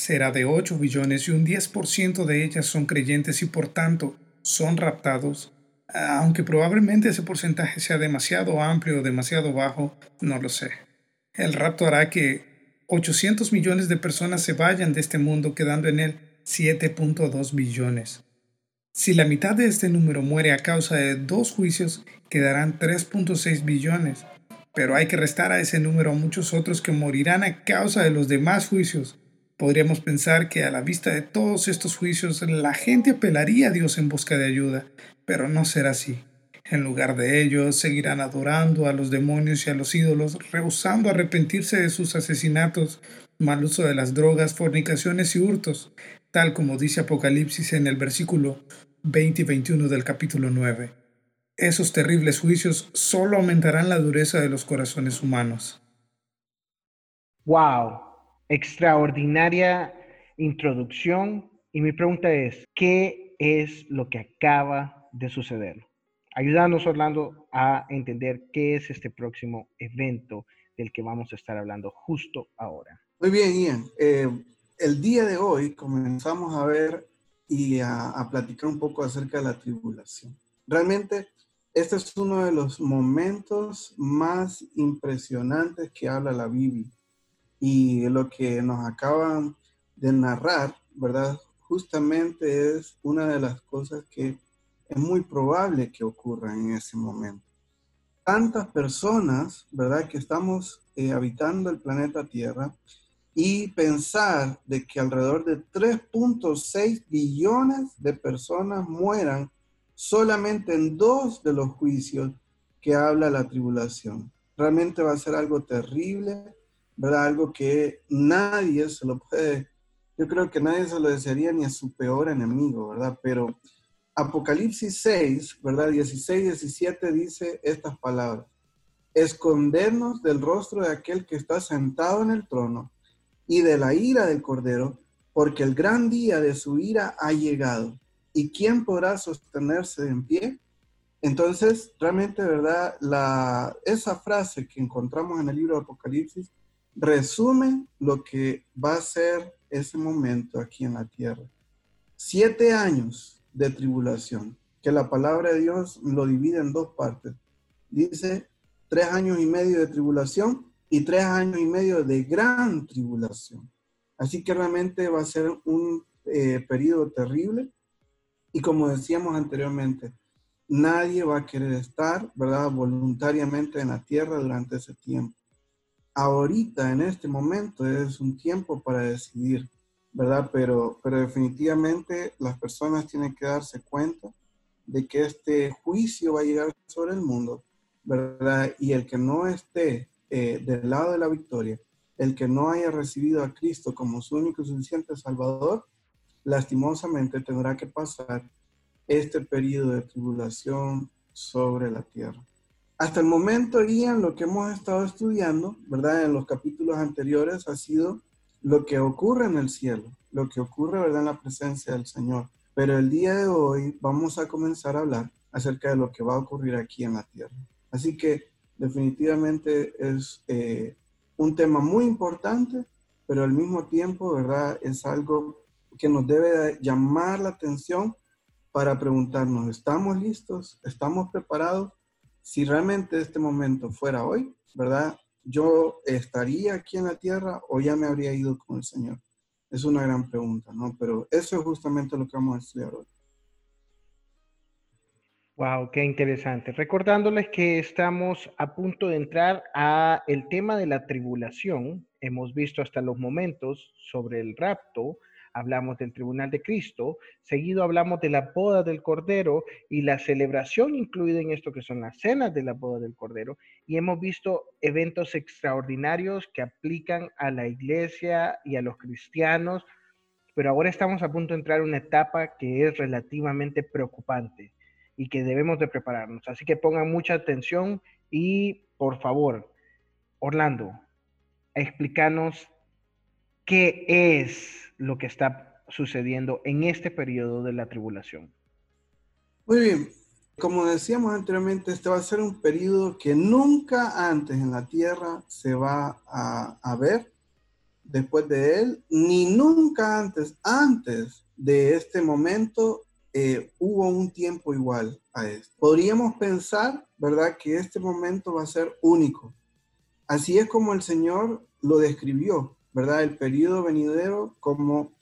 será de 8 billones y un 10% de ellas son creyentes y por tanto son raptados, aunque probablemente ese porcentaje sea demasiado amplio o demasiado bajo, no lo sé. El rapto hará que 800 millones de personas se vayan de este mundo quedando en él 7.2 billones. Si la mitad de este número muere a causa de dos juicios, quedarán 3.6 billones pero hay que restar a ese número muchos otros que morirán a causa de los demás juicios. Podríamos pensar que a la vista de todos estos juicios la gente apelaría a Dios en busca de ayuda, pero no será así. En lugar de ello, seguirán adorando a los demonios y a los ídolos, rehusando arrepentirse de sus asesinatos, mal uso de las drogas, fornicaciones y hurtos, tal como dice Apocalipsis en el versículo 20 y 21 del capítulo 9 esos terribles juicios solo aumentarán la dureza de los corazones humanos. ¡Wow! Extraordinaria introducción. Y mi pregunta es, ¿qué es lo que acaba de suceder? Ayúdanos, Orlando, a entender qué es este próximo evento del que vamos a estar hablando justo ahora. Muy bien, Ian. Eh, el día de hoy comenzamos a ver y a, a platicar un poco acerca de la tribulación. Realmente este es uno de los momentos más impresionantes que habla la Biblia. Y lo que nos acaban de narrar, ¿verdad? Justamente es una de las cosas que es muy probable que ocurra en ese momento. Tantas personas, ¿verdad? Que estamos eh, habitando el planeta Tierra y pensar de que alrededor de 3.6 billones de personas mueran solamente en dos de los juicios que habla la tribulación. Realmente va a ser algo terrible, ¿verdad? Algo que nadie se lo puede, yo creo que nadie se lo desearía ni a su peor enemigo, ¿verdad? Pero Apocalipsis 6, ¿verdad? 16, 17 dice estas palabras. Escondernos del rostro de aquel que está sentado en el trono y de la ira del Cordero, porque el gran día de su ira ha llegado ¿Y quién podrá sostenerse en pie? Entonces, realmente, ¿verdad? La, esa frase que encontramos en el libro de Apocalipsis resume lo que va a ser ese momento aquí en la tierra. Siete años de tribulación, que la palabra de Dios lo divide en dos partes. Dice tres años y medio de tribulación y tres años y medio de gran tribulación. Así que realmente va a ser un eh, periodo terrible y como decíamos anteriormente, nadie va a querer estar, ¿verdad?, voluntariamente en la tierra durante ese tiempo. Ahorita, en este momento, es un tiempo para decidir, ¿verdad? Pero, pero definitivamente las personas tienen que darse cuenta de que este juicio va a llegar sobre el mundo, ¿verdad? Y el que no esté eh, del lado de la victoria, el que no haya recibido a Cristo como su único y suficiente Salvador, lastimosamente tendrá que pasar este periodo de tribulación sobre la tierra. Hasta el momento, Ian, lo que hemos estado estudiando, ¿verdad? En los capítulos anteriores ha sido lo que ocurre en el cielo, lo que ocurre, ¿verdad? En la presencia del Señor. Pero el día de hoy vamos a comenzar a hablar acerca de lo que va a ocurrir aquí en la tierra. Así que definitivamente es eh, un tema muy importante, pero al mismo tiempo, ¿verdad? Es algo que nos debe llamar la atención para preguntarnos, ¿estamos listos? ¿Estamos preparados? Si realmente este momento fuera hoy, ¿verdad? ¿Yo estaría aquí en la tierra o ya me habría ido con el Señor? Es una gran pregunta, ¿no? Pero eso es justamente lo que vamos a estudiar hoy. Wow, qué interesante. Recordándoles que estamos a punto de entrar a el tema de la tribulación. Hemos visto hasta los momentos sobre el rapto, hablamos del tribunal de Cristo, seguido hablamos de la boda del Cordero y la celebración incluida en esto que son las cenas de la boda del Cordero, y hemos visto eventos extraordinarios que aplican a la iglesia y a los cristianos, pero ahora estamos a punto de entrar en una etapa que es relativamente preocupante y que debemos de prepararnos. Así que pongan mucha atención y por favor, Orlando, explícanos qué es lo que está sucediendo en este periodo de la tribulación. Muy bien, como decíamos anteriormente, este va a ser un periodo que nunca antes en la tierra se va a, ver después de él, ni nunca antes, antes de este momento, eh, hubo un tiempo igual a este. Podríamos pensar, ¿verdad?, que este momento va a ser único. Así es como el Señor lo describió, ¿verdad? El periodo venidero como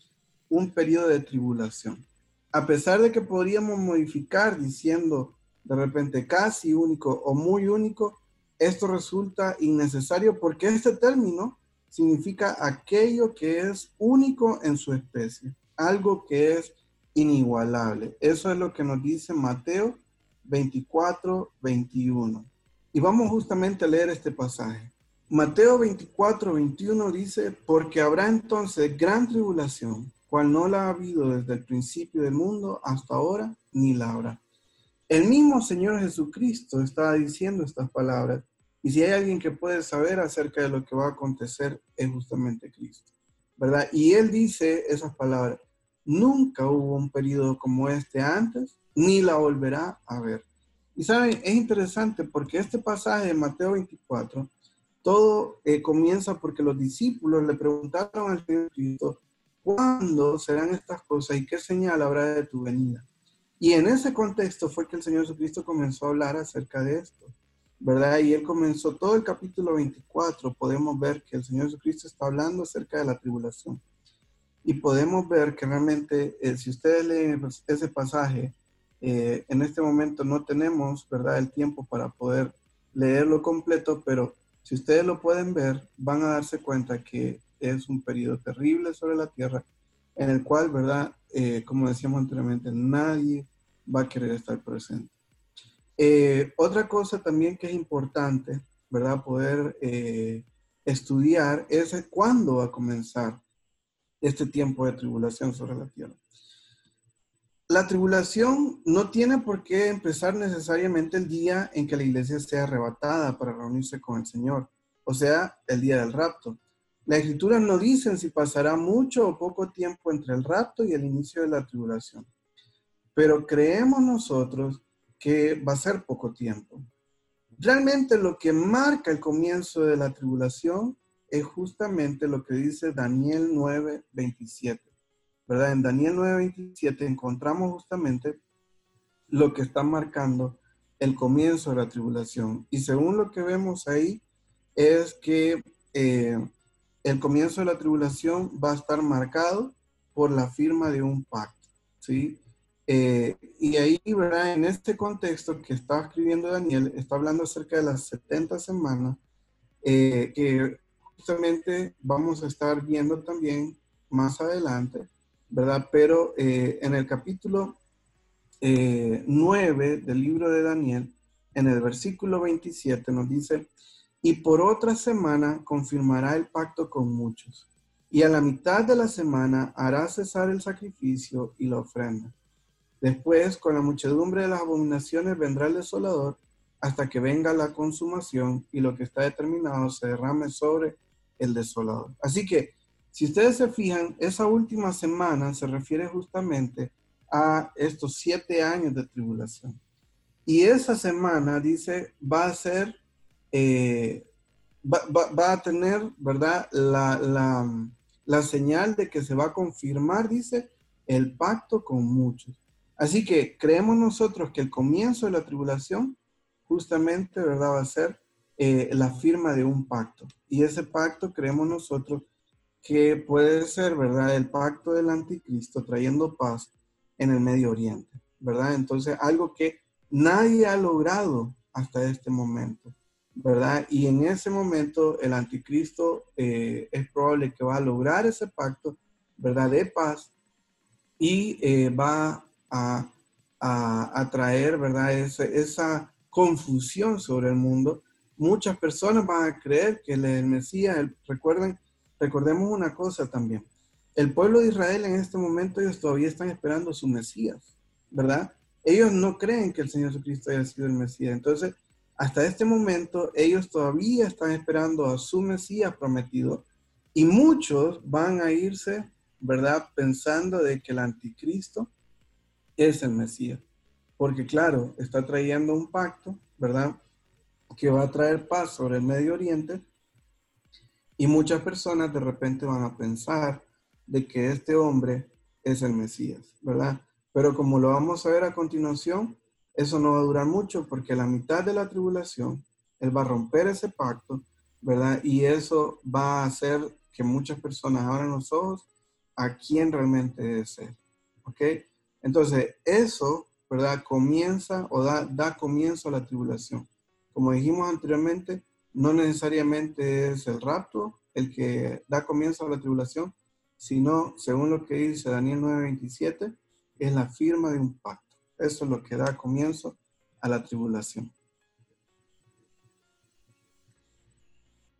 un periodo de tribulación. A pesar de que podríamos modificar diciendo de repente casi único o muy único, esto resulta innecesario porque este término significa aquello que es único en su especie, algo que es inigualable. Eso es lo que nos dice Mateo 24, 21. Y vamos justamente a leer este pasaje. Mateo 24, 21 dice, porque habrá entonces gran tribulación, cual no la ha habido desde el principio del mundo hasta ahora, ni la habrá. El mismo Señor Jesucristo estaba diciendo estas palabras, y si hay alguien que puede saber acerca de lo que va a acontecer, es justamente Cristo, ¿verdad? Y Él dice esas palabras, nunca hubo un periodo como este antes, ni la volverá a ver. Y saben, es interesante porque este pasaje de Mateo 24 todo eh, comienza porque los discípulos le preguntaron al Señor Cristo, ¿cuándo serán estas cosas y qué señal habrá de tu venida? Y en ese contexto fue que el Señor Jesucristo comenzó a hablar acerca de esto, ¿verdad? Y él comenzó todo el capítulo 24, podemos ver que el Señor Jesucristo está hablando acerca de la tribulación. Y podemos ver que realmente, eh, si ustedes leen ese pasaje, eh, en este momento no tenemos, ¿verdad?, el tiempo para poder leerlo completo, pero si ustedes lo pueden ver, van a darse cuenta que es un periodo terrible sobre la tierra, en el cual, ¿verdad? Eh, como decíamos anteriormente, nadie va a querer estar presente. Eh, otra cosa también que es importante, ¿verdad? Poder eh, estudiar es cuándo va a comenzar este tiempo de tribulación sobre la tierra. La tribulación no tiene por qué empezar necesariamente el día en que la iglesia sea arrebatada para reunirse con el Señor, o sea, el día del rapto. La escritura no dice si pasará mucho o poco tiempo entre el rapto y el inicio de la tribulación, pero creemos nosotros que va a ser poco tiempo. Realmente lo que marca el comienzo de la tribulación es justamente lo que dice Daniel 9, 27. ¿Verdad? En Daniel 9:27 encontramos justamente lo que está marcando el comienzo de la tribulación. Y según lo que vemos ahí, es que eh, el comienzo de la tribulación va a estar marcado por la firma de un pacto, ¿sí? Eh, y ahí, ¿verdad? En este contexto que está escribiendo Daniel, está hablando acerca de las 70 semanas, eh, que justamente vamos a estar viendo también más adelante, ¿verdad? Pero eh, en el capítulo 9 eh, del libro de Daniel, en el versículo 27 nos dice, y por otra semana confirmará el pacto con muchos, y a la mitad de la semana hará cesar el sacrificio y la ofrenda. Después, con la muchedumbre de las abominaciones, vendrá el desolador hasta que venga la consumación y lo que está determinado se derrame sobre el desolador. Así que si ustedes se fijan, esa última semana se refiere justamente a estos siete años de tribulación. Y esa semana, dice, va a ser, eh, va, a tener, ¿verdad? La, la, la señal de que se va a confirmar, dice, el pacto con muchos. Así que creemos nosotros que el comienzo de la tribulación justamente, ¿verdad? Va a ser eh, la firma de un pacto. Y ese pacto creemos nosotros que puede ser, ¿verdad? El pacto del anticristo trayendo paz en el Medio Oriente, ¿verdad? Entonces, algo que nadie ha logrado hasta este momento, ¿verdad? Y en ese momento el anticristo eh, es probable que va a lograr ese pacto ¿verdad? De paz y eh, va a, a, traer, ¿verdad? esa confusión sobre el mundo. Muchas personas van a creer que el Mesías, recuerden, recordemos una cosa también. El pueblo de Israel en este momento, ellos todavía están esperando su Mesías, ¿verdad? Ellos no creen que el Señor Jesucristo haya sido el Mesías. Entonces, hasta este momento, ellos todavía están esperando a su Mesías prometido y muchos van a irse, ¿verdad? Pensando de que el anticristo es el Mesías. Porque claro, está trayendo un pacto, ¿verdad? Que va a traer paz sobre el Medio Oriente. Y muchas personas de repente van a pensar de que este hombre es el Mesías, ¿verdad? Pero como lo vamos a ver a continuación, eso no va a durar mucho porque la mitad de la tribulación, él va a romper ese pacto, ¿verdad? Y eso va a hacer que muchas personas abran los ojos a quién realmente es Él. ¿Ok? Entonces, eso, ¿verdad? Comienza o da, da comienzo a la tribulación. Como dijimos anteriormente, no necesariamente es el rapto el que da comienzo a la tribulación, sino, según lo que dice Daniel 9:27, es la firma de un pacto. Eso es lo que da comienzo a la tribulación.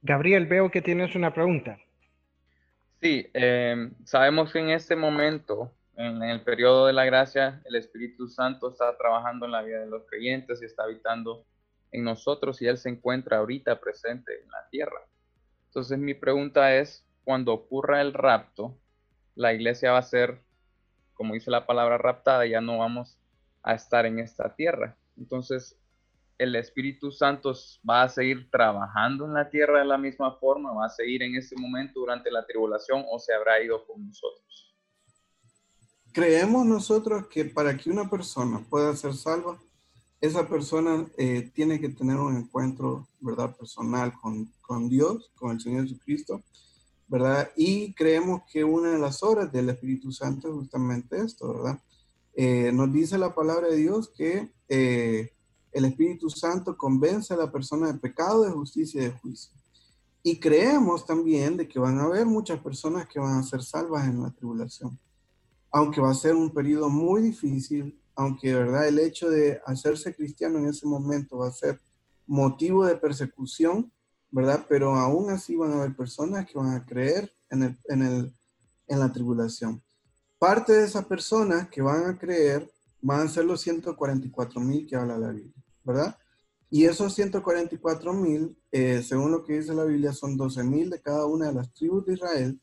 Gabriel, veo que tienes una pregunta. Sí, em, sabemos que en este momento, en, el periodo de la gracia, el Espíritu Santo está trabajando en la vida de los creyentes y está habitando en nosotros y Él se encuentra ahorita presente en la tierra. Entonces mi pregunta es, cuando ocurra el rapto, la iglesia va a ser, como dice la palabra raptada, ya no vamos a estar en esta tierra. Entonces, el Espíritu Santo va a seguir trabajando en la tierra de la misma forma, va a seguir en ese momento durante la tribulación o se habrá ido con nosotros. Creemos nosotros que para que una persona pueda ser salva, esa persona eh, tiene que tener un encuentro, ¿verdad? Personal con, con Dios, con el Señor Jesucristo, ¿verdad? Y creemos que una de las obras del Espíritu Santo es justamente esto, ¿verdad? Eh, nos dice la palabra de Dios que eh, el Espíritu Santo convence a la persona de pecado, de justicia y de juicio. Y creemos también de que van a haber muchas personas que van a ser salvas en la tribulación. Aunque va a ser un periodo muy difícil, aunque verdad el hecho de hacerse cristiano en ese momento va a ser motivo de persecución, ¿verdad? Pero aún así van a haber personas que van a creer en, el, en, el, en la tribulación. Parte de esas personas que van a creer van a ser los 144 mil que habla la Biblia, ¿verdad? Y esos 144 mil, eh, según lo que dice la Biblia, son 12 mil de cada una de las tribus de Israel.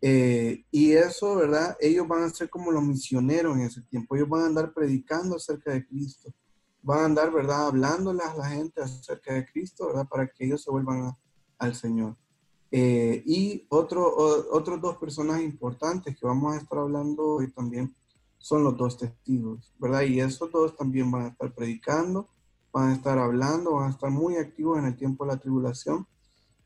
Eh, y eso, ¿verdad? Ellos van a ser como los misioneros en ese tiempo. Ellos van a andar predicando acerca de Cristo. Van a andar, ¿verdad? Hablándoles a la gente acerca de Cristo, ¿verdad? Para que ellos se vuelvan al Señor. Eh, y otro, otros dos personajes importantes que vamos a estar hablando hoy también son los dos testigos, ¿verdad? Y esos dos también van a estar predicando, van a estar hablando, van a estar muy activos en el tiempo de la tribulación.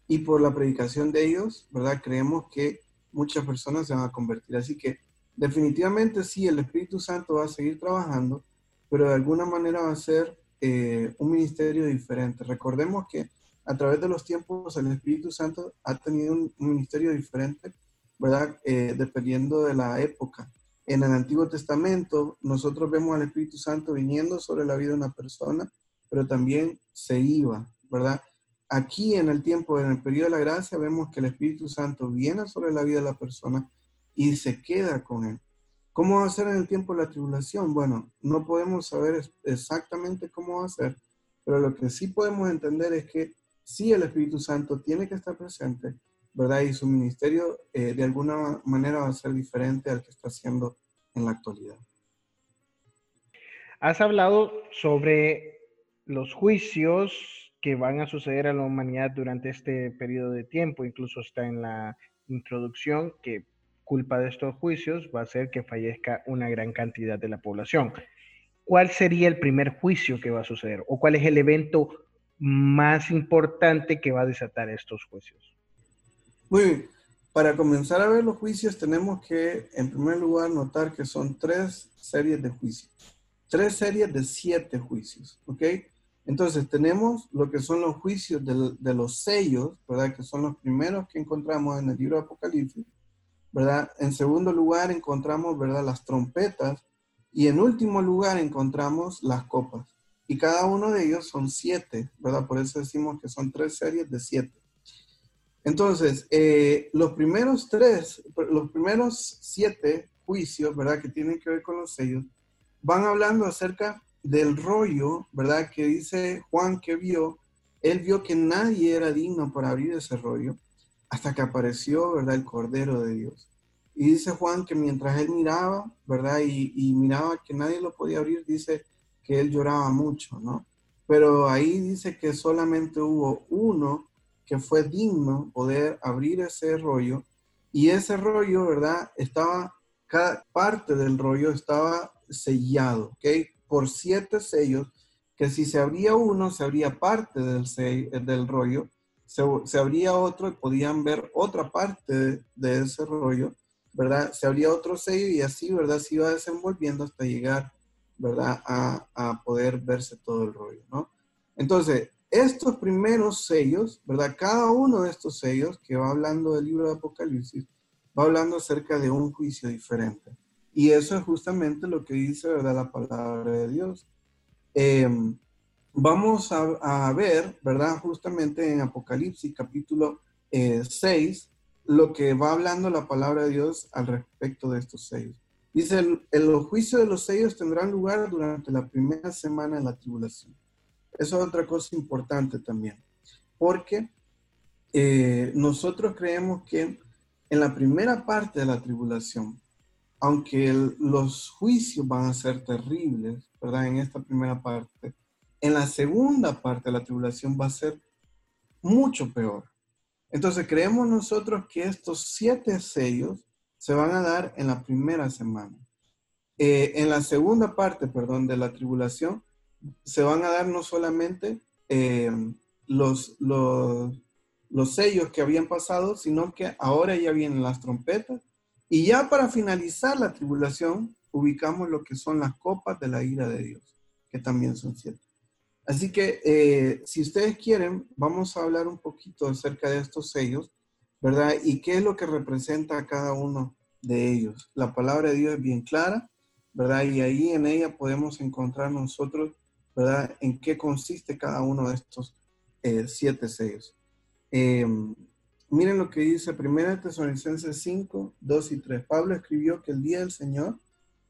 Y por la predicación de ellos, ¿verdad? Creemos que muchas personas se van a convertir. Así que definitivamente sí, el Espíritu Santo va a seguir trabajando, pero de alguna manera va a ser eh, un ministerio diferente. Recordemos que a través de los tiempos el Espíritu Santo ha tenido un, ministerio diferente, ¿verdad? Eh, dependiendo de la época en el Antiguo Testamento nosotros vemos al Espíritu Santo viniendo sobre la vida de una persona, pero también se iba, ¿verdad? Aquí en el tiempo, en el periodo de la gracia, vemos que el Espíritu Santo viene sobre la vida de la persona y se queda con él. ¿Cómo va a ser en el tiempo de la tribulación? Bueno, no podemos saber exactamente cómo va a ser, pero lo que sí podemos entender es que sí el Espíritu Santo tiene que estar presente, ¿verdad? Y su ministerio eh, de alguna manera va a ser diferente al que está haciendo en la actualidad. Has hablado sobre los juicios que van a suceder a la humanidad durante este periodo de tiempo, incluso está en la introducción que culpa de estos juicios va a ser que fallezca una gran cantidad de la población. ¿Cuál sería el primer juicio que va a suceder o cuál es el evento más importante que va a desatar estos juicios? Muy bien. Para comenzar a ver los juicios tenemos que, en primer lugar, notar que son tres series de juicios. Tres series de siete juicios, ¿ok? Entonces tenemos lo que son los juicios de, los sellos, ¿verdad? Que son los primeros que encontramos en el libro de Apocalipsis. ¿verdad? En segundo lugar encontramos, ¿verdad? Las trompetas. Y en último lugar encontramos las copas. Y cada uno de ellos son siete, ¿verdad? Por eso decimos que son tres series de siete. Entonces, eh, los primeros tres, los primeros siete juicios, ¿verdad? Que tienen que ver con los sellos, van hablando acerca del rollo, ¿verdad? Que dice Juan que vio, él vio que nadie era digno para abrir ese rollo hasta que apareció, ¿verdad? El Cordero de Dios. Y dice Juan que mientras él miraba, ¿verdad? Y, miraba que nadie lo podía abrir, dice que él lloraba mucho, ¿no? Pero ahí dice que solamente hubo uno que fue digno poder abrir ese rollo y ese rollo, ¿verdad? Estaba, cada parte del rollo estaba sellado, ¿ok? Por siete sellos, que si se abría uno, se abría parte del, del rollo, se, se, abría otro y podían ver otra parte de, de, ese rollo, ¿verdad? Se abría otro sello y así, ¿verdad? Se iba desenvolviendo hasta llegar, ¿verdad? A, a poder verse todo el rollo, ¿no? Entonces, estos primeros sellos, ¿verdad? Cada uno de estos sellos que va hablando del libro de Apocalipsis, va hablando acerca de un juicio diferente. Y eso es justamente lo que dice, ¿verdad? La palabra de Dios. Eh, vamos a, ver, ¿verdad? Justamente en Apocalipsis capítulo eh, 6, lo que va hablando la palabra de Dios al respecto de estos sellos. Dice, el, el juicio de los sellos tendrán lugar durante la primera semana de la tribulación. Eso es otra cosa importante también, porque eh, nosotros creemos que en la primera parte de la tribulación, aunque los juicios van a ser terribles, ¿verdad? En esta primera parte, en la segunda parte la tribulación va a ser mucho peor. Entonces creemos nosotros que estos siete sellos se van a dar en la primera semana. Eh, en la segunda parte, perdón, de la tribulación, se van a dar no solamente eh, los, los, los sellos que habían pasado, sino que ahora ya vienen las trompetas. Y ya para finalizar la tribulación, ubicamos lo que son las copas de la ira de Dios, que también son siete. Así que eh, si ustedes quieren, vamos a hablar un poquito acerca de estos sellos, ¿verdad? Y qué es lo que representa a cada uno de ellos. La palabra de Dios es bien clara, ¿verdad? Y ahí en ella podemos encontrar nosotros ¿verdad? En qué consiste cada uno de estos eh, siete sellos. Eh, miren lo que dice 1 Tesalonicenses 5, 2 y 3. Pablo escribió que el día del Señor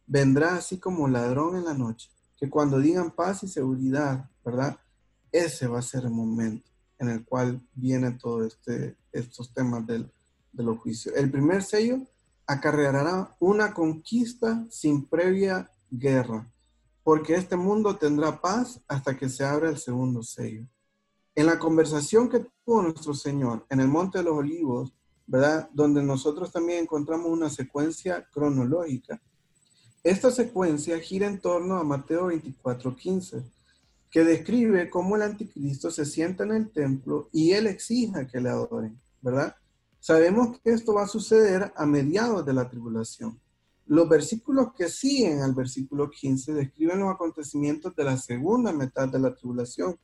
vendrá así como ladrón en la noche, que cuando digan paz y seguridad, ¿verdad? Ese va a ser el momento en el cual vienen todos este, estos temas del, de los juicios. El primer sello acarreará una conquista sin previa guerra porque este mundo tendrá paz hasta que se abra el segundo sello. En la conversación que tuvo nuestro Señor en el Monte de los Olivos, ¿verdad? Donde nosotros también encontramos una secuencia cronológica. Esta secuencia gira en torno a Mateo 24:15, que describe cómo el anticristo se sienta en el templo y él exija que le adoren, ¿verdad? Sabemos que esto va a suceder a mediados de la tribulación. Los versículos que siguen al versículo 15 describen los acontecimientos de la segunda mitad de la tribulación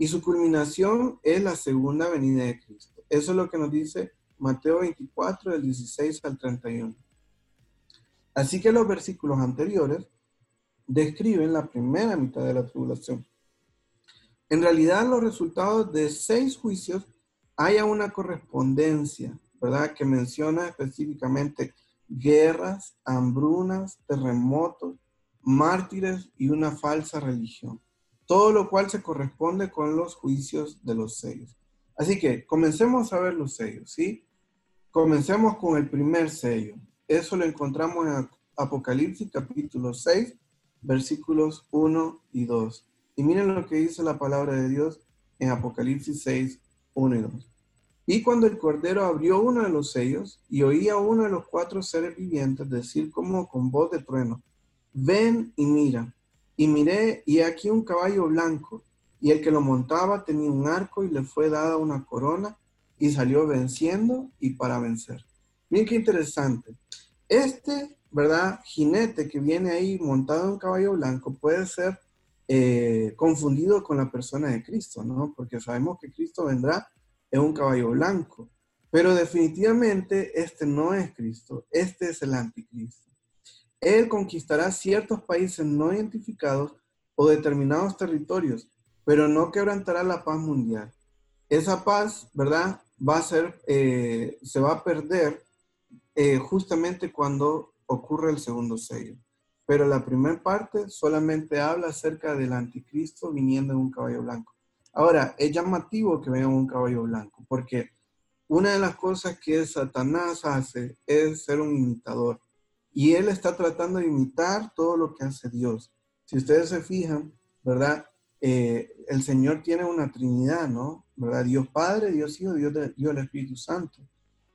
y su culminación es la segunda venida de Cristo. Eso es lo que nos dice Mateo 24 del 16 al 31. Así que los versículos anteriores describen la primera mitad de la tribulación. En realidad los resultados de seis juicios hay una correspondencia, ¿verdad? Que menciona específicamente guerras, hambrunas, terremotos, mártires y una falsa religión. Todo lo cual se corresponde con los juicios de los sellos. Así que comencemos a ver los sellos, ¿sí? Comencemos con el primer sello. Eso lo encontramos en Apocalipsis capítulo 6, versículos 1 y 2. Y miren lo que dice la palabra de Dios en Apocalipsis 6, 1 y 2. Y cuando el Cordero abrió uno de los sellos y oía uno de los cuatro seres vivientes decir como con voz de trueno, ven y mira. Y miré y aquí un caballo blanco, y el que lo montaba tenía un arco y le fue dada una corona y salió venciendo y para vencer. Miren qué interesante. Este, ¿verdad? Jinete que viene ahí montado en un caballo blanco puede ser eh, confundido con la persona de Cristo, ¿no? Porque sabemos que Cristo vendrá es un caballo blanco. Pero definitivamente este no es Cristo, este es el anticristo. Él conquistará ciertos países no identificados o determinados territorios, pero no quebrantará la paz mundial. Esa paz, ¿verdad? Va a ser, eh, se va a perder eh, justamente cuando ocurre el segundo sello. Pero la primera parte solamente habla acerca del anticristo viniendo en un caballo blanco. Ahora, es llamativo que venga en un caballo blanco, porque una de las cosas que Satanás hace es ser un imitador. Y él está tratando de imitar todo lo que hace Dios. Si ustedes se fijan, ¿verdad? Eh, el Señor tiene una Trinidad, ¿no? ¿Verdad? Dios Padre, Dios Hijo, Dios, Dios el Espíritu Santo.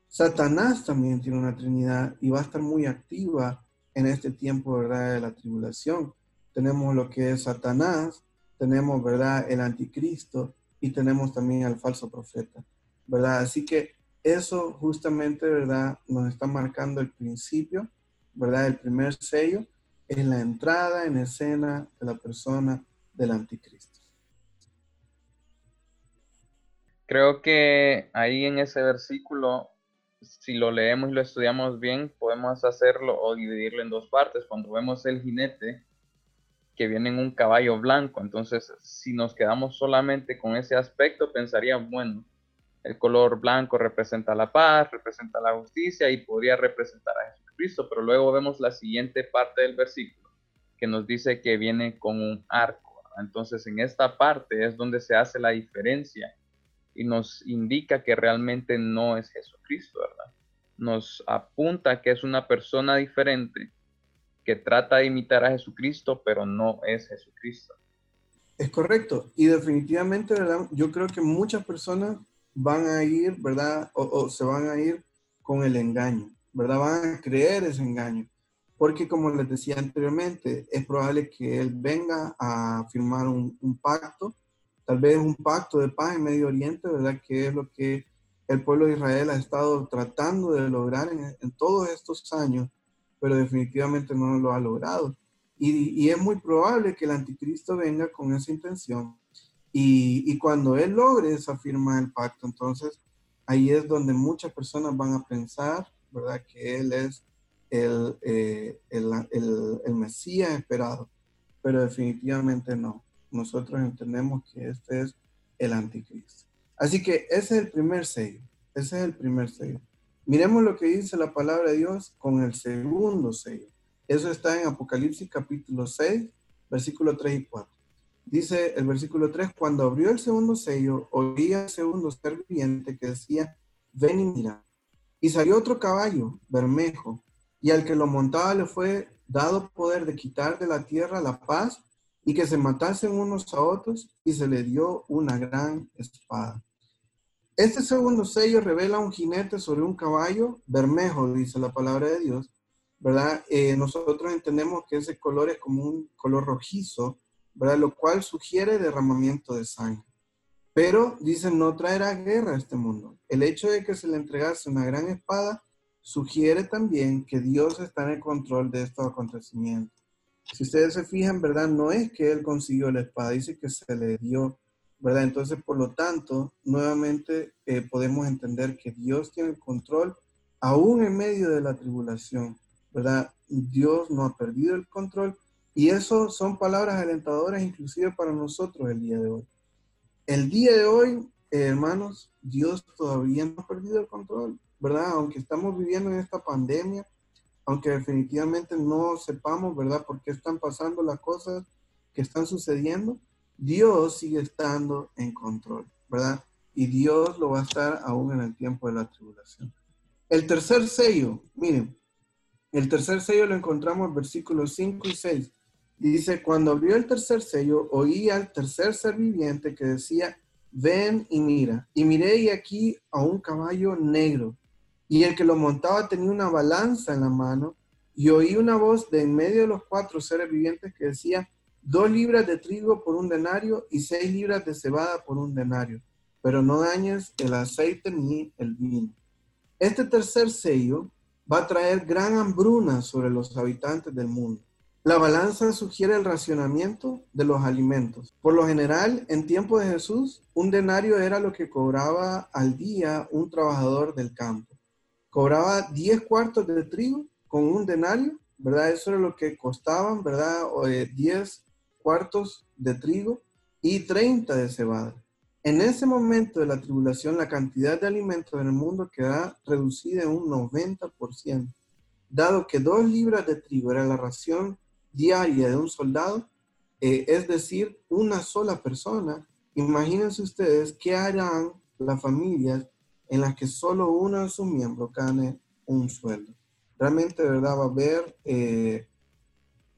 Satanás también tiene una Trinidad y va a estar muy activa en este tiempo, ¿verdad? De la tribulación. Tenemos lo que es Satanás, tenemos, ¿verdad? El anticristo y tenemos también al falso profeta. ¿verdad? Así que eso justamente, ¿verdad? Nos está marcando el principio, ¿verdad? El primer sello es la entrada en escena de la persona del anticristo. Creo que ahí en ese versículo, si lo leemos y lo estudiamos bien, podemos hacerlo o dividirlo en dos partes. Cuando vemos el jinete que viene en un caballo blanco, entonces si nos quedamos solamente con ese aspecto, pensaríamos, bueno, el color blanco representa la paz, representa la justicia y podría representar a Jesucristo, pero luego vemos la siguiente parte del versículo que nos dice que viene con un arco. Entonces en esta parte es donde se hace la diferencia y nos indica que realmente no es Jesucristo, ¿verdad? Nos apunta que es una persona diferente que trata de imitar a Jesucristo, pero no es Jesucristo. Es correcto. Y definitivamente, ¿verdad? Yo creo que muchas personas van a ir, ¿verdad? O, se van a ir con el engaño, ¿verdad? Van a creer ese engaño. Porque como les decía anteriormente, es probable que él venga a firmar un, pacto, tal vez un pacto de paz en Medio Oriente, ¿verdad? Que es lo que el pueblo de Israel ha estado tratando de lograr en, todos estos años, pero definitivamente no lo ha logrado. Y, y, es muy probable que el anticristo venga con esa intención y, cuando él logre esa firma del pacto, entonces ahí es donde muchas personas van a pensar, ¿verdad? Que él es el, eh, el, el, el, Mesías esperado, pero definitivamente no. Nosotros entendemos que este es el anticristo. Así que ese es el primer sello, ese es el primer sello. Miremos lo que dice la palabra de Dios con el segundo sello. Eso está en Apocalipsis capítulo 6, versículo 3 y 4. Dice el versículo 3, cuando abrió el segundo sello, oía el segundo ser viviente que decía, ven y mira. Y salió otro caballo, bermejo, y al que lo montaba le fue dado poder de quitar de la tierra la paz y que se matasen unos a otros, y se le dio una gran espada. Este segundo sello revela un jinete sobre un caballo bermejo, dice la palabra de Dios, ¿verdad? Eh, nosotros entendemos que ese color es como un color rojizo, lo cual sugiere derramamiento de sangre. Pero, dicen, no traerá guerra a este mundo. El hecho de que se le entregase una gran espada sugiere también que Dios está en el control de estos acontecimientos. Si ustedes se fijan, ¿verdad? No es que él consiguió la espada, dice que se le dio, ¿verdad? Entonces, por lo tanto, nuevamente eh, podemos entender que Dios tiene el control aún en medio de la tribulación, ¿verdad? Dios no ha perdido el control y eso son palabras alentadoras inclusive para nosotros el día de hoy. El día de hoy, hermanos, Dios todavía no ha perdido el control, ¿verdad? Aunque estamos viviendo en esta pandemia, aunque definitivamente no sepamos, ¿verdad?, por qué están pasando las cosas que están sucediendo, Dios sigue estando en control, ¿verdad? Y Dios lo va a estar aún en el tiempo de la tribulación. El tercer sello, miren, el tercer sello lo encontramos en versículos 5 y 6. Dice, cuando abrió el tercer sello, oí al tercer ser viviente que decía, ven y mira. Y miré y aquí a un caballo negro. Y el que lo montaba tenía una balanza en la mano. Y oí una voz de en medio de los cuatro seres vivientes que decía, dos libras de trigo por un denario y seis libras de cebada por un denario. Pero no dañes el aceite ni el vino. Este tercer sello va a traer gran hambruna sobre los habitantes del mundo. La balanza sugiere el racionamiento de los alimentos. Por lo general, en tiempo de Jesús, un denario era lo que cobraba al día un trabajador del campo. Cobraba 10 cuartos de trigo con un denario, ¿verdad? Eso era lo que costaban, ¿verdad? 10 cuartos de trigo y 30 de cebada. En ese momento de la tribulación, la cantidad de alimentos en el mundo queda reducida en un 90%, dado que dos libras de trigo era la ración diaria de un soldado, eh, es decir, una sola persona, imagínense ustedes qué harán las familias en las que solo uno de sus miembros gane un sueldo. Realmente, ¿verdad? Va a haber, eh,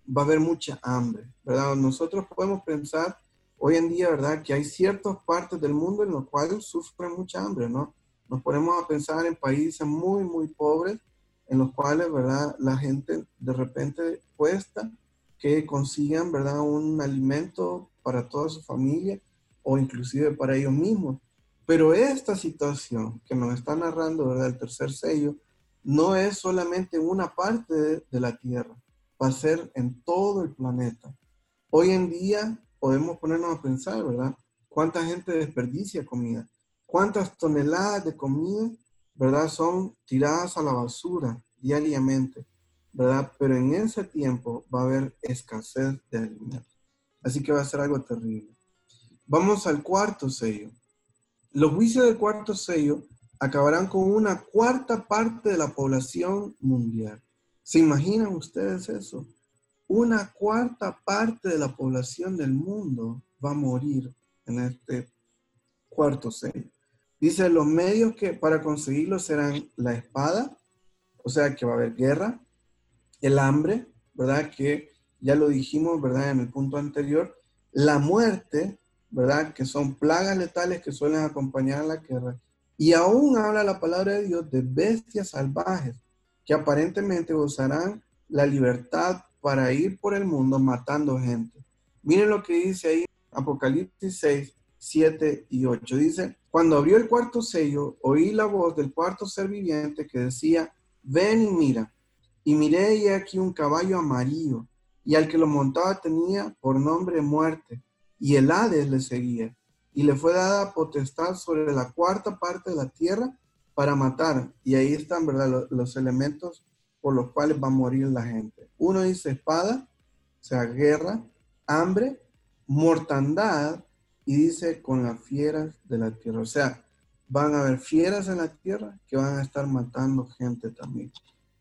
va a haber mucha hambre, ¿verdad? Nosotros podemos pensar hoy en día, ¿verdad? Que hay ciertas partes del mundo en las cuales sufren mucha hambre, ¿no? Nos ponemos a pensar en países muy, muy pobres, en los cuales, ¿verdad? La gente de repente cuesta que consigan, ¿verdad? Un alimento para toda su familia o inclusive para ellos mismos. Pero esta situación que nos está narrando, ¿verdad? El tercer sello, no es solamente en una parte de, de la Tierra, va a ser en todo el planeta. Hoy en día podemos ponernos a pensar, ¿verdad? ¿Cuánta gente desperdicia comida? ¿Cuántas toneladas de comida, ¿verdad? Son tiradas a la basura diariamente. Pero en ese tiempo va a haber escasez de alimentos. Así que va a ser algo terrible. Vamos al cuarto sello. Los juicios del cuarto sello acabarán con una cuarta parte de la población mundial. ¿Se imaginan ustedes eso? Una cuarta parte de la población del mundo va a morir en este cuarto sello. Dice, los medios que para conseguirlo serán la espada, o sea que va a haber guerra, el hambre, ¿verdad? Que ya lo dijimos, ¿verdad? En el punto anterior, la muerte, ¿verdad? Que son plagas letales que suelen acompañar a la guerra. Y aún habla la palabra de Dios de bestias salvajes que aparentemente gozarán la libertad para ir por el mundo matando gente. Miren lo que dice ahí Apocalipsis 6, 7 y 8. Dice, cuando abrió el cuarto sello, oí la voz del cuarto ser viviente que decía, ven y mira. Y miré y aquí un caballo amarillo, y al que lo montaba tenía por nombre muerte, y el Hades le seguía, y le fue dada potestad sobre la cuarta parte de la tierra para matar. Y ahí están, ¿verdad?, los, los elementos por los cuales va a morir la gente. Uno dice espada, o sea, guerra, hambre, mortandad, y dice con las fieras de la tierra. O sea, van a haber fieras en la tierra que van a estar matando gente también.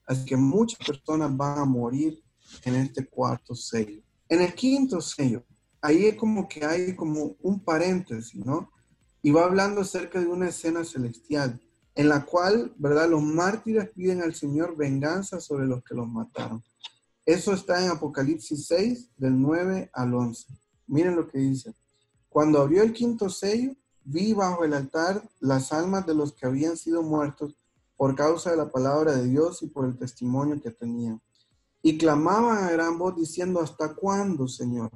Así que muchas personas van a morir en este cuarto sello. En el quinto sello, ahí es como que hay como un paréntesis, ¿no? Y va hablando acerca de una escena celestial en la cual, ¿verdad? Los mártires piden al Señor venganza sobre los que los mataron. Eso está en Apocalipsis 6, del 9 al 11. Miren lo que dice. Cuando abrió el quinto sello, vi bajo el altar las almas de los que habían sido muertos por causa de la palabra de Dios y por el testimonio que tenían. Y clamaban a gran voz diciendo, ¿hasta cuándo, Señor?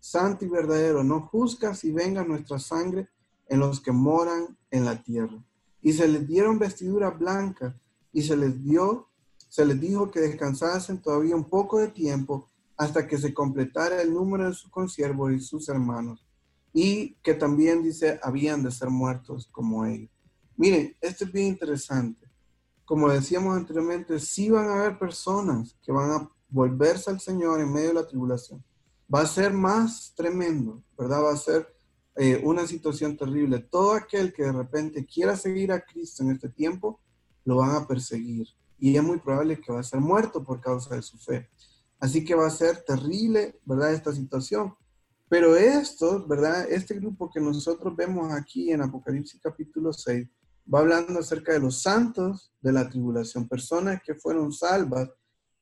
Santo y verdadero, no juzgas y venga nuestra sangre en los que moran en la tierra. Y se les dieron vestiduras blancas y se les dio, se les dijo que descansasen todavía un poco de tiempo hasta que se completara el número de sus consiervos y sus hermanos. Y que también dice, habían de ser muertos como ellos. Miren, esto es bien interesante como decíamos anteriormente, sí van a haber personas que van a volverse al Señor en medio de la tribulación. Va a ser más tremendo, ¿verdad? Va a ser eh, una situación terrible. Todo aquel que de repente quiera seguir a Cristo en este tiempo, lo van a perseguir. Y es muy probable que va a ser muerto por causa de su fe. Así que va a ser terrible, ¿verdad? Esta situación. Pero esto, ¿verdad? Este grupo que nosotros vemos aquí en Apocalipsis capítulo 6, va hablando acerca de los santos de la tribulación, personas que fueron salvas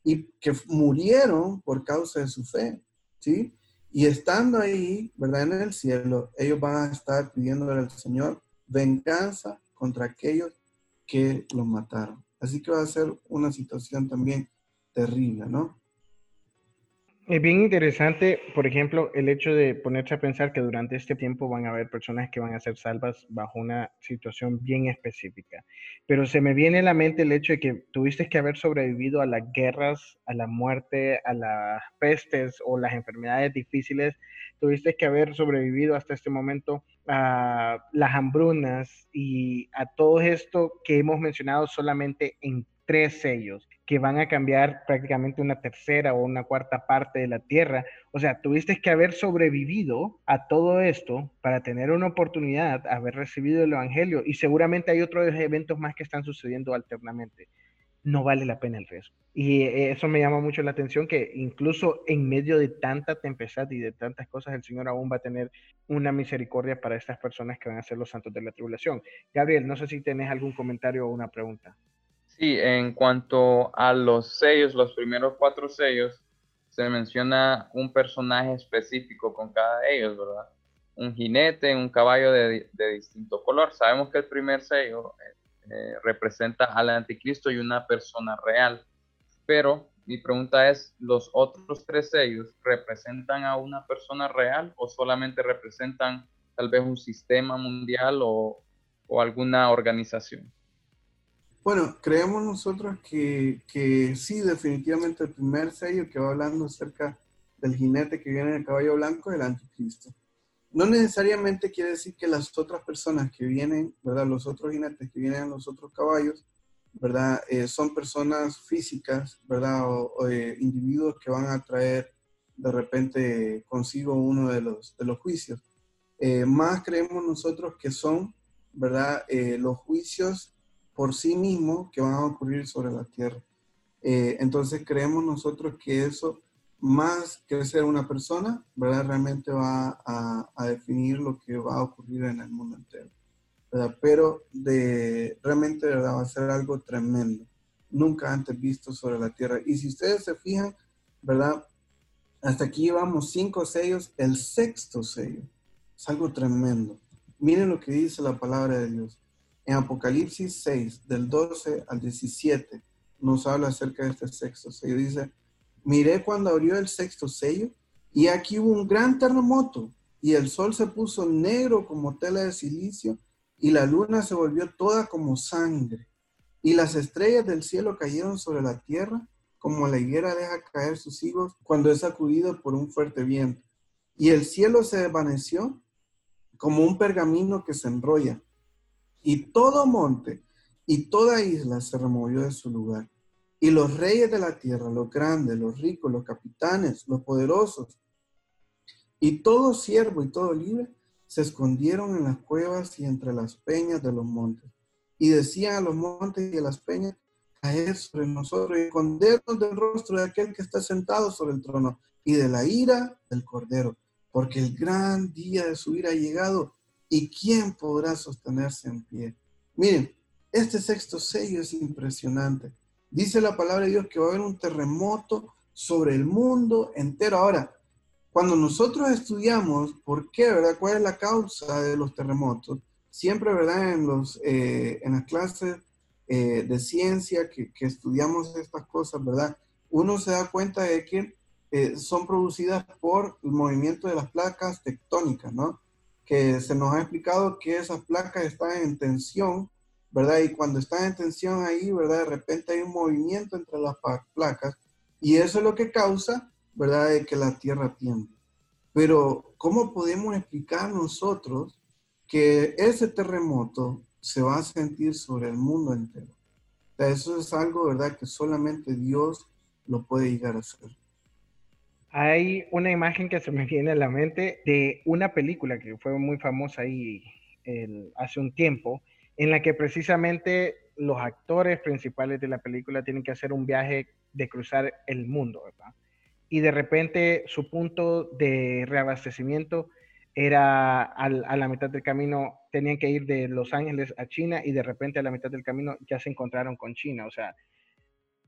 y que murieron por causa de su fe, ¿sí? Y estando ahí, ¿verdad? En el cielo, ellos van a estar pidiéndole al Señor venganza contra aquellos que los mataron. Así que va a ser una situación también terrible, ¿no? Es bien interesante, por ejemplo, el hecho de ponerse a pensar que durante este tiempo van a haber personas que van a ser salvas bajo una situación bien específica. Pero se me viene a la mente el hecho de que tuviste que haber sobrevivido a las guerras, a la muerte, a las pestes o las enfermedades difíciles. Tuviste que haber sobrevivido hasta este momento a las hambrunas y a todo esto que hemos mencionado solamente en tres sellos que van a cambiar prácticamente una tercera o una cuarta parte de la tierra. O sea, tuviste que haber sobrevivido a todo esto para tener una oportunidad, haber recibido el Evangelio y seguramente hay otros eventos más que están sucediendo alternamente. No vale la pena el riesgo. Y eh, eso me llama mucho la atención que incluso en medio de tanta tempestad y de tantas cosas, el Señor aún va a tener una misericordia para estas personas que van a ser los santos de la tribulación. Gabriel, no sé si tenés algún comentario o una pregunta. Sí, en cuanto a los sellos, los primeros cuatro sellos, se menciona un personaje específico con cada de ellos, ¿verdad? Un jinete, un caballo de, distinto color. Sabemos que el primer sello eh, representa al anticristo y una persona real, pero mi pregunta es, ¿los otros tres sellos representan a una persona real o solamente representan tal vez un sistema mundial o alguna organización? Bueno, creemos nosotros que, que, sí, definitivamente el primer sello que va hablando acerca del jinete que viene en el caballo blanco es el anticristo. No necesariamente quiere decir que las otras personas que vienen, ¿verdad? Los otros jinetes que vienen en los otros caballos, ¿verdad? Eh, son personas físicas, ¿verdad? O, eh, individuos que van a traer de repente consigo uno de los, de los juicios. Eh, más creemos nosotros que son, ¿verdad? los juicios por sí mismo que van a ocurrir sobre la tierra. Eh, entonces creemos nosotros que eso, más que ser una persona, ¿verdad? realmente va a, definir lo que va a ocurrir en el mundo entero. Pero de, realmente ¿verdad? va a ser algo tremendo, nunca antes visto sobre la tierra. Y si ustedes se fijan, ¿verdad? Hasta aquí llevamos cinco sellos, el sexto sello. Es algo tremendo. Miren lo que dice la palabra de Dios. En Apocalipsis 6, del 12 al 17, nos habla acerca de este sexto sello. Dice, miré cuando abrió el sexto sello y aquí hubo un gran terremoto y el sol se puso negro como tela de silicio y la luna se volvió toda como sangre y las estrellas del cielo cayeron sobre la tierra como la higuera deja caer sus higos cuando es sacudido por un fuerte viento. Y el cielo se desvaneció como un pergamino que se enrolla y todo monte y toda isla se removió de su lugar. Y los reyes de la tierra, los grandes, los ricos, los capitanes, los poderosos, y todo siervo y todo libre, se escondieron en las cuevas y entre las peñas de los montes. Y decían a los montes y a las peñas, caer sobre nosotros y escondernos del rostro de aquel que está sentado sobre el trono y de la ira del cordero, porque el gran día de su ira ha llegado ¿Y quién podrá sostenerse en pie? Miren, este sexto sello es impresionante. Dice la palabra de Dios que va a haber un terremoto sobre el mundo entero. Ahora, cuando nosotros estudiamos por qué, ¿verdad? ¿Cuál es la causa de los terremotos? Siempre, ¿verdad? En, los, eh, en las clases eh, de ciencia que, estudiamos estas cosas, ¿verdad? Uno se da cuenta de que eh, son producidas por el movimiento de las placas tectónicas, ¿no? Que se nos ha explicado que esas placas están en tensión, ¿verdad? Y cuando están en tensión ahí, ¿verdad? De repente hay un movimiento entre las placas y eso es lo que causa, ¿verdad? De que la Tierra tiemble. Pero, ¿cómo podemos explicar nosotros que ese terremoto se va a sentir sobre el mundo entero? O eso es algo, ¿verdad? Que solamente Dios lo puede llegar a hacer. Hay una imagen que se me viene a la mente de una película que fue muy famosa ahí hace un tiempo, en la que precisamente los actores principales de la película tienen que hacer un viaje de cruzar el mundo, ¿verdad? Y de repente su punto de reabastecimiento era a la mitad del camino, tenían que ir de Los Ángeles a China y de repente a la mitad del camino ya se encontraron con China. O sea,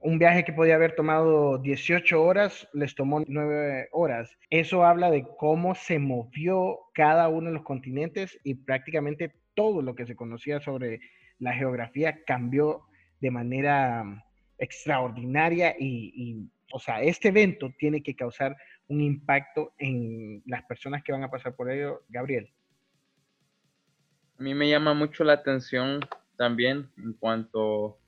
un viaje que podía haber tomado 18 horas, les tomó 9 horas. Eso habla de cómo se movió cada uno de los continentes y prácticamente todo lo que se conocía sobre la geografía cambió de manera extraordinaria y, o sea, este evento tiene que causar un impacto en las personas que van a pasar por ello. Gabriel. A mí me llama mucho la atención también en cuanto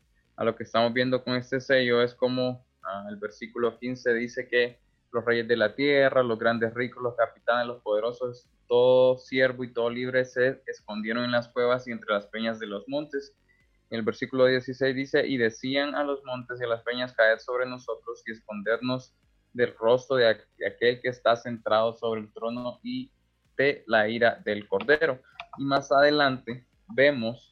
a lo que estamos viendo con este sello, es como ah, el versículo 15 dice que los reyes de la tierra, los grandes ricos, los capitanes, los poderosos, todo siervo y todo libre se escondieron en las cuevas y entre las peñas de los montes. El versículo 16 dice, y decían a los montes y a las peñas caer sobre nosotros y escondernos del rostro de, aquel que está centrado sobre el trono y de la ira del cordero. Y más adelante vemos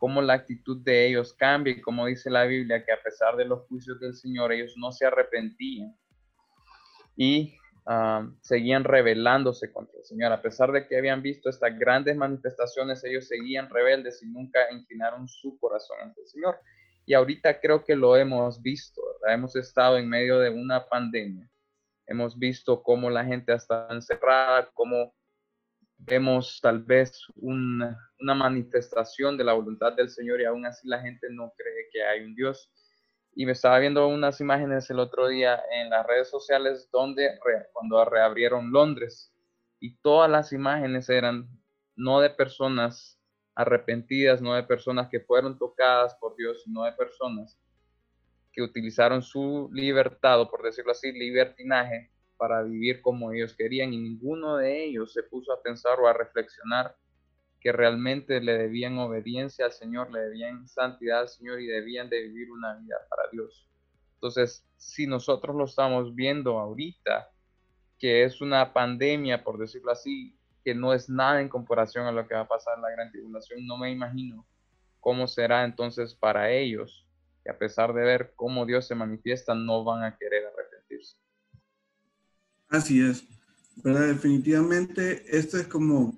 cómo la actitud de ellos cambia y como dice la Biblia que a pesar de los juicios del Señor ellos no se arrepentían y seguían rebelándose contra el Señor. A pesar de que habían visto estas grandes manifestaciones, ellos seguían rebeldes y nunca inclinaron su corazón ante el Señor. Y ahorita creo que lo hemos visto, Hemos estado en medio de una pandemia. Hemos visto cómo la gente está encerrada, cómo vemos tal vez una, manifestación de la voluntad del Señor y aún así la gente no cree que hay un Dios. Y me estaba viendo unas imágenes el otro día en las redes sociales donde cuando reabrieron Londres y todas las imágenes eran no de personas arrepentidas, no de personas que fueron tocadas por Dios, sino de personas que utilizaron su libertad, por decirlo así, libertinaje para vivir como ellos querían y ninguno de ellos se puso a pensar o a reflexionar que realmente le debían obediencia al Señor, le debían santidad al Señor y debían de vivir una vida para Dios. Entonces, si nosotros lo estamos viendo ahorita, que es una pandemia, por decirlo así, que no es nada en comparación a lo que va a pasar en la gran tribulación, no me imagino cómo será entonces para ellos, que a pesar de ver cómo Dios se manifiesta, no van a querer arrepentirse. Así es, ¿verdad? Definitivamente esto es como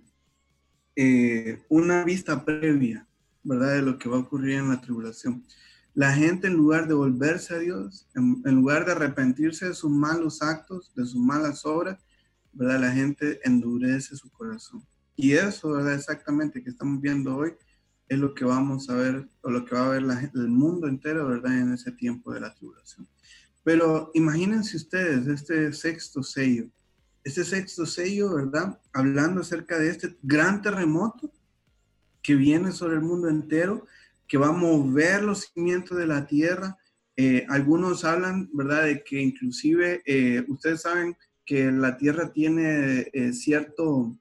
eh, una vista previa, ¿verdad? De lo que va a ocurrir en la tribulación. La gente en lugar de volverse a Dios, en, lugar de arrepentirse de sus malos actos, de sus malas obras, ¿verdad? La gente endurece su corazón. Y eso, ¿verdad? Exactamente que estamos viendo hoy es lo que vamos a ver, o lo que va a ver el mundo entero, ¿verdad? En ese tiempo de la tribulación. Pero imagínense ustedes este sexto sello, este sexto sello, ¿verdad? Hablando acerca de este gran terremoto que viene sobre el mundo entero, que va a mover los cimientos de la tierra. Eh, algunos hablan, ¿verdad?, de que inclusive eh, ustedes saben que la tierra tiene eh, cierto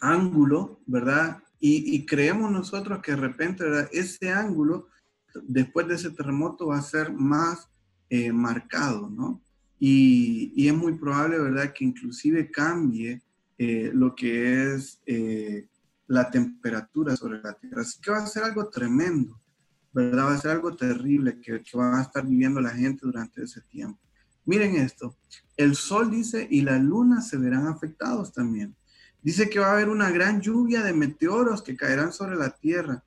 ángulo, ¿verdad? Y, creemos nosotros que de repente. Ese ángulo, después de ese terremoto, va a ser más marcado, ¿no? Y, es muy probable, ¿verdad?, que inclusive cambie eh, lo que es eh, la temperatura sobre la Tierra. Así que va a ser algo tremendo, ¿verdad? Va a ser algo terrible que va a estar viviendo la gente durante ese tiempo. Miren esto, el sol dice y la luna se verán afectados también. Dice que va a haber una gran lluvia de meteoros que caerán sobre la tierra.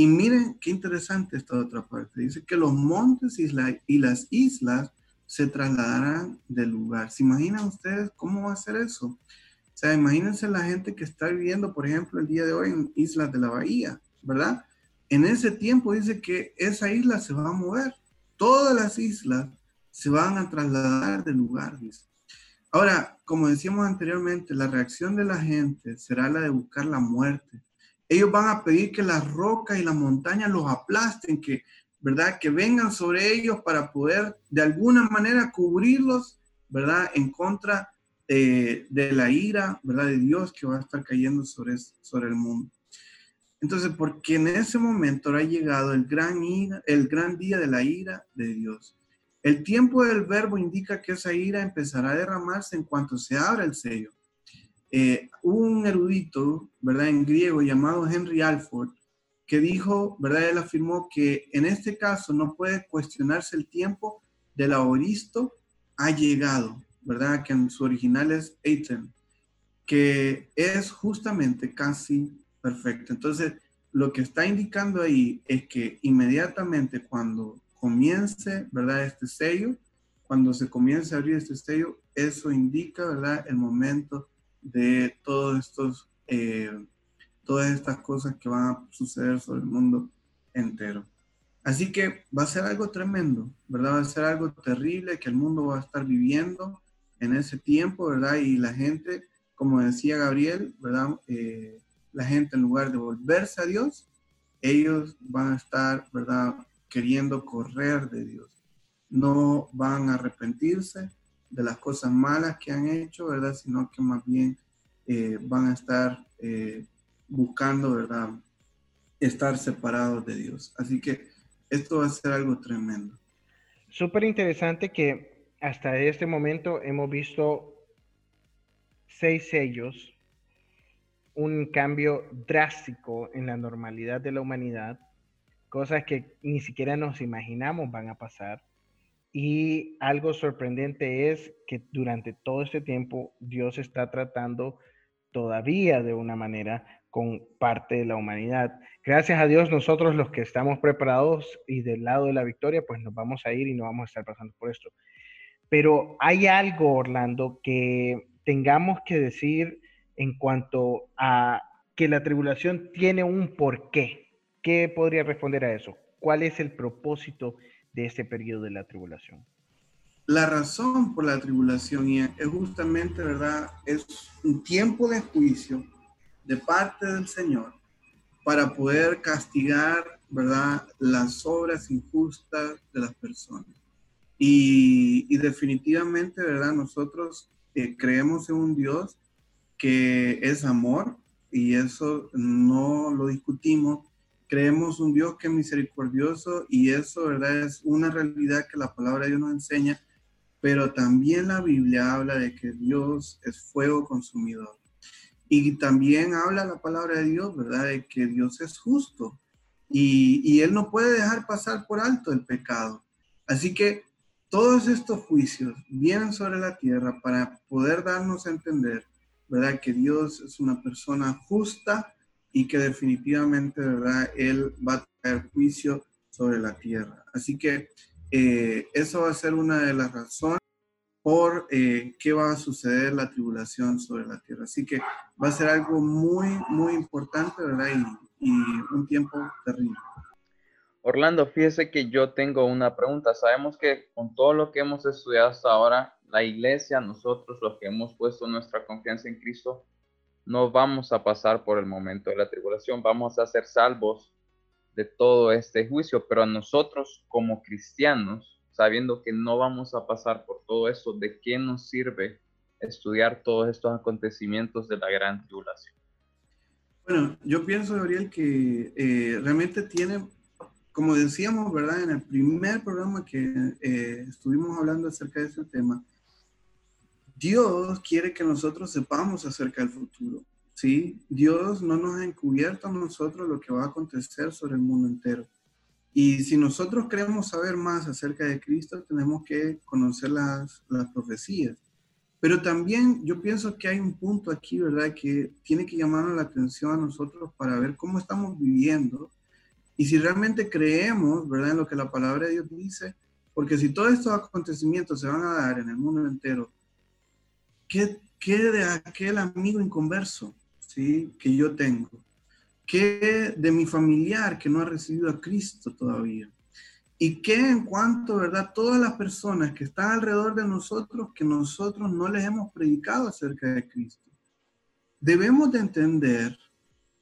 Y miren qué interesante esta otra parte. Dice que los montes y las islas se trasladarán del lugar. ¿Se imaginan ustedes cómo va a ser eso? O sea, imagínense la gente que está viviendo, por ejemplo, el día de hoy en Islas de la Bahía, ¿verdad? En ese tiempo dice que esa isla se va a mover. Todas las islas se van a trasladar del lugar, dice. Ahora, como decíamos anteriormente, la reacción de la gente será la de buscar la muerte. Ellos van a pedir que las rocas y las montañas los aplasten, que ¿verdad? Que vengan sobre ellos para poder de alguna manera cubrirlos, ¿verdad? En contra de la ira, ¿verdad? De Dios que va a estar cayendo sobre, sobre el mundo. Entonces, porque en ese momento ha llegado el gran, ira, el gran día de la ira de Dios. El tiempo del verbo indica que esa ira empezará a derramarse en cuanto se abra el sello. Eh, un erudito, ¿verdad? En griego llamado Henry Alford, que dijo, ¿verdad? Él afirmó que en este caso no puede cuestionarse el tiempo del aoristo ha llegado, ¿verdad? Que en su original es Eitem, que es justamente casi perfecto. Entonces, lo que está indicando ahí es que inmediatamente cuando comience, ¿verdad? Este sello, cuando se comience a abrir este sello, eso indica, ¿verdad? El momento de todos estos eh, todas estas cosas que van a suceder sobre el mundo entero. Así que va a ser algo tremendo, ¿verdad? Va a ser algo terrible que el mundo va a estar viviendo en ese tiempo, ¿verdad? Y la gente, como decía Gabriel, ¿verdad? Eh, la gente en lugar de volverse a Dios, ellos van a estar, ¿verdad? Queriendo correr de Dios. No van a arrepentirse de las cosas malas que han hecho, ¿verdad? Sino que más bien eh, van a estar eh, buscando, ¿verdad? Estar separados de Dios. Así que esto va a ser algo tremendo. Súper interesante que hasta este momento hemos visto seis sellos, un cambio drástico en la normalidad de la humanidad, cosas que ni siquiera nos imaginamos van a pasar. Y algo sorprendente es que durante todo este tiempo Dios está tratando todavía de una manera con parte de la humanidad. Gracias a Dios, nosotros los que estamos preparados y del lado de la victoria, pues nos vamos a ir y no vamos a estar pasando por esto. Pero hay algo, Orlando, que tengamos que decir en cuanto a que la tribulación tiene un porqué. ¿Qué podría responder a eso? ¿Cuál es el propósito de este periodo de la tribulación? La razón por la tribulación es justamente, ¿verdad? Es un tiempo de juicio de parte del Señor para poder castigar, ¿verdad? Las obras injustas de las personas. Y, definitivamente, ¿verdad? Nosotros eh, creemos en un Dios que es amor y eso no lo discutimos. Creemos un Dios que es misericordioso y eso, ¿verdad? Es una realidad que la palabra de Dios nos enseña, pero también la Biblia habla de que Dios es fuego consumidor. Y también habla la palabra de Dios, ¿verdad? De que Dios es justo y, y Él no puede dejar pasar por alto el pecado. Así que todos estos juicios vienen sobre la tierra para poder darnos a entender, ¿verdad? Que Dios es una persona justa y que definitivamente, ¿verdad? Él va a traer juicio sobre la tierra. Así que eh, eso va a ser una de las razones por eh, qué va a suceder la tribulación sobre la tierra. Así que va a ser algo muy, muy importante, ¿verdad? Y, y un tiempo terrible. Orlando, fíjese que yo tengo una pregunta. Sabemos que con todo lo que hemos estudiado hasta ahora, la iglesia, nosotros los que hemos puesto nuestra confianza en Cristo, no vamos a pasar por el momento de la tribulación, vamos a ser salvos de todo este juicio, pero a nosotros como cristianos, sabiendo que no vamos a pasar por todo eso, ¿de qué nos sirve estudiar todos estos acontecimientos de la gran tribulación? Bueno, yo pienso, Gabriel, que eh, realmente tiene, como decíamos, ¿verdad? En el primer programa que eh, estuvimos hablando acerca de ese tema, Dios quiere que nosotros sepamos acerca del futuro, ¿sí? Dios no nos ha encubierto a nosotros lo que va a acontecer sobre el mundo entero. Y si nosotros queremos saber más acerca de Cristo, tenemos que conocer las, las profecías. Pero también yo pienso que hay un punto aquí, ¿verdad? Que tiene que llamarnos la atención a nosotros para ver cómo estamos viviendo y si realmente creemos, ¿verdad? En lo que la palabra de Dios dice. Porque si todos estos acontecimientos se van a dar en el mundo entero, ¿qué, qué de aquel amigo inconverso, ¿sí? Que yo tengo ¿Qué de mi familiar que no ha recibido a Cristo todavía? ¿Y qué en cuanto, verdad, todas las personas que están alrededor de nosotros que nosotros no les hemos predicado acerca de Cristo? Debemos de entender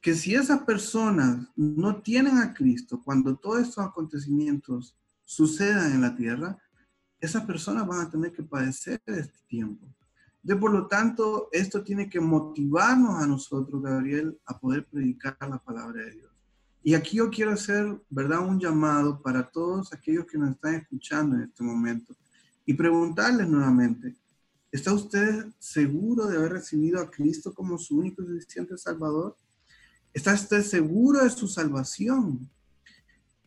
que si esas personas no tienen a Cristo cuando todos estos acontecimientos sucedan en la tierra, esas personas van a tener que padecer este tiempo. De por lo tanto, esto tiene que motivarnos a nosotros, Gabriel, a poder predicar la palabra de Dios. Y aquí yo quiero hacer, ¿verdad?, un llamado para todos aquellos que nos están escuchando en este momento y preguntarles nuevamente, ¿está usted seguro de haber recibido a Cristo como su único y suficiente Salvador? ¿Está usted seguro de su salvación?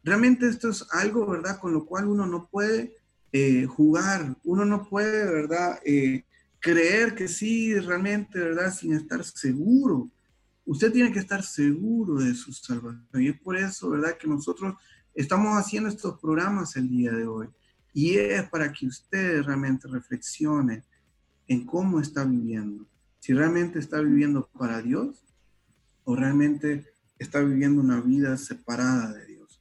Realmente esto es algo, ¿verdad?, con lo cual uno no puede eh, jugar, uno no puede, ¿verdad?, eh, creer que sí, realmente, ¿verdad? Sin estar seguro. Usted tiene que estar seguro de su salvación. Y es por eso, ¿verdad? Que nosotros estamos haciendo estos programas el día de hoy. Y es para que usted realmente reflexione en cómo está viviendo. Si realmente está viviendo para Dios o realmente está viviendo una vida separada de Dios.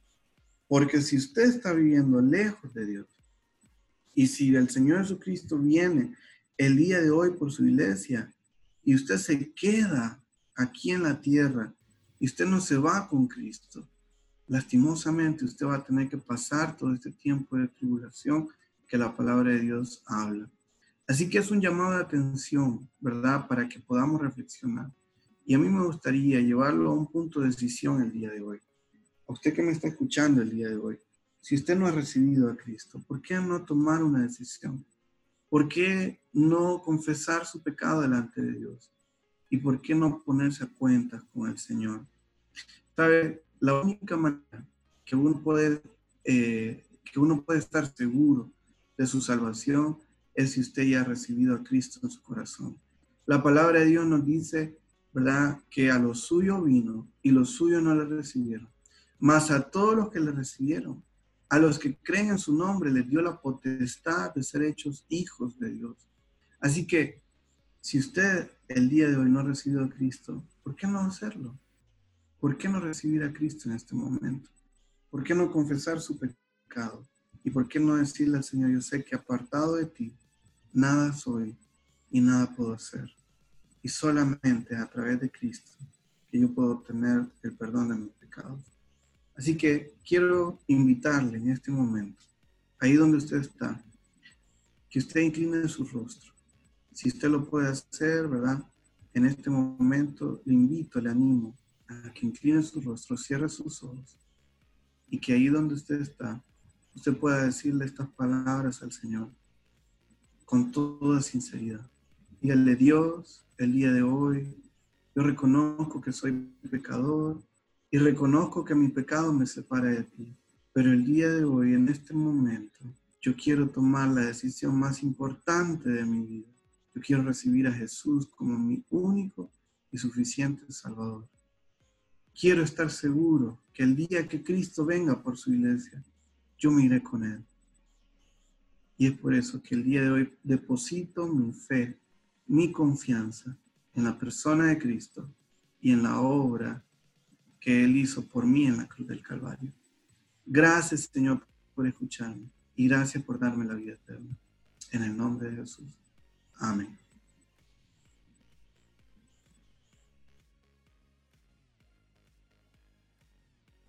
Porque si usted está viviendo lejos de Dios y si el Señor Jesucristo viene el día de hoy por su iglesia y usted se queda aquí en la tierra y usted no se va con Cristo, lastimosamente usted va a tener que pasar todo este tiempo de tribulación que la palabra de Dios habla. Así que es un llamado de atención, ¿verdad? Para que podamos reflexionar. Y a mí me gustaría llevarlo a un punto de decisión el día de hoy. A usted que me está escuchando el día de hoy, si usted no ha recibido a Cristo, ¿por qué no tomar una decisión? ¿Por qué no confesar su pecado delante de Dios? ¿Y por qué no ponerse a cuentas con el Señor? ¿Sabe? La única manera que uno puede, eh, que uno puede estar seguro de su salvación es si usted ya ha recibido a Cristo en su corazón. La palabra de Dios nos dice, ¿verdad?, que a los suyos vino y los suyos no le recibieron. Mas a todos los que le recibieron, a los que creen en su nombre, les dio la potestad de ser hechos hijos de Dios. Así que, si usted el día de hoy no ha recibido a Cristo, ¿por qué no hacerlo? ¿Por qué no recibir a Cristo en este momento? ¿Por qué no confesar su pecado? ¿Y por qué no decirle al Señor, yo sé que apartado de ti, nada soy y nada puedo hacer? Y solamente a través de Cristo que yo puedo obtener el perdón de mis pecados. Así que quiero invitarle en este momento, ahí donde usted está, que usted incline su rostro. Si usted lo puede hacer, ¿verdad? En este momento le invito, le animo a que incline su rostro, cierre sus ojos y que ahí donde usted está, usted pueda decirle estas palabras al Señor con toda sinceridad. Dígale, Dios, el día de hoy, yo reconozco que soy pecador y reconozco que mi pecado me separa de ti. Pero el día de hoy, en este momento, yo quiero tomar la decisión más importante de mi vida. Yo quiero recibir a Jesús como mi único y suficiente Salvador. Quiero estar seguro que el día que Cristo venga por su iglesia, yo me iré con Él. Y es por eso que el día de hoy deposito mi fe, mi confianza en la persona de Cristo y en la obra que Él hizo por mí en la cruz del Calvario. Gracias, Señor, por escucharme y gracias por darme la vida eterna. En el nombre de Jesús. Amén.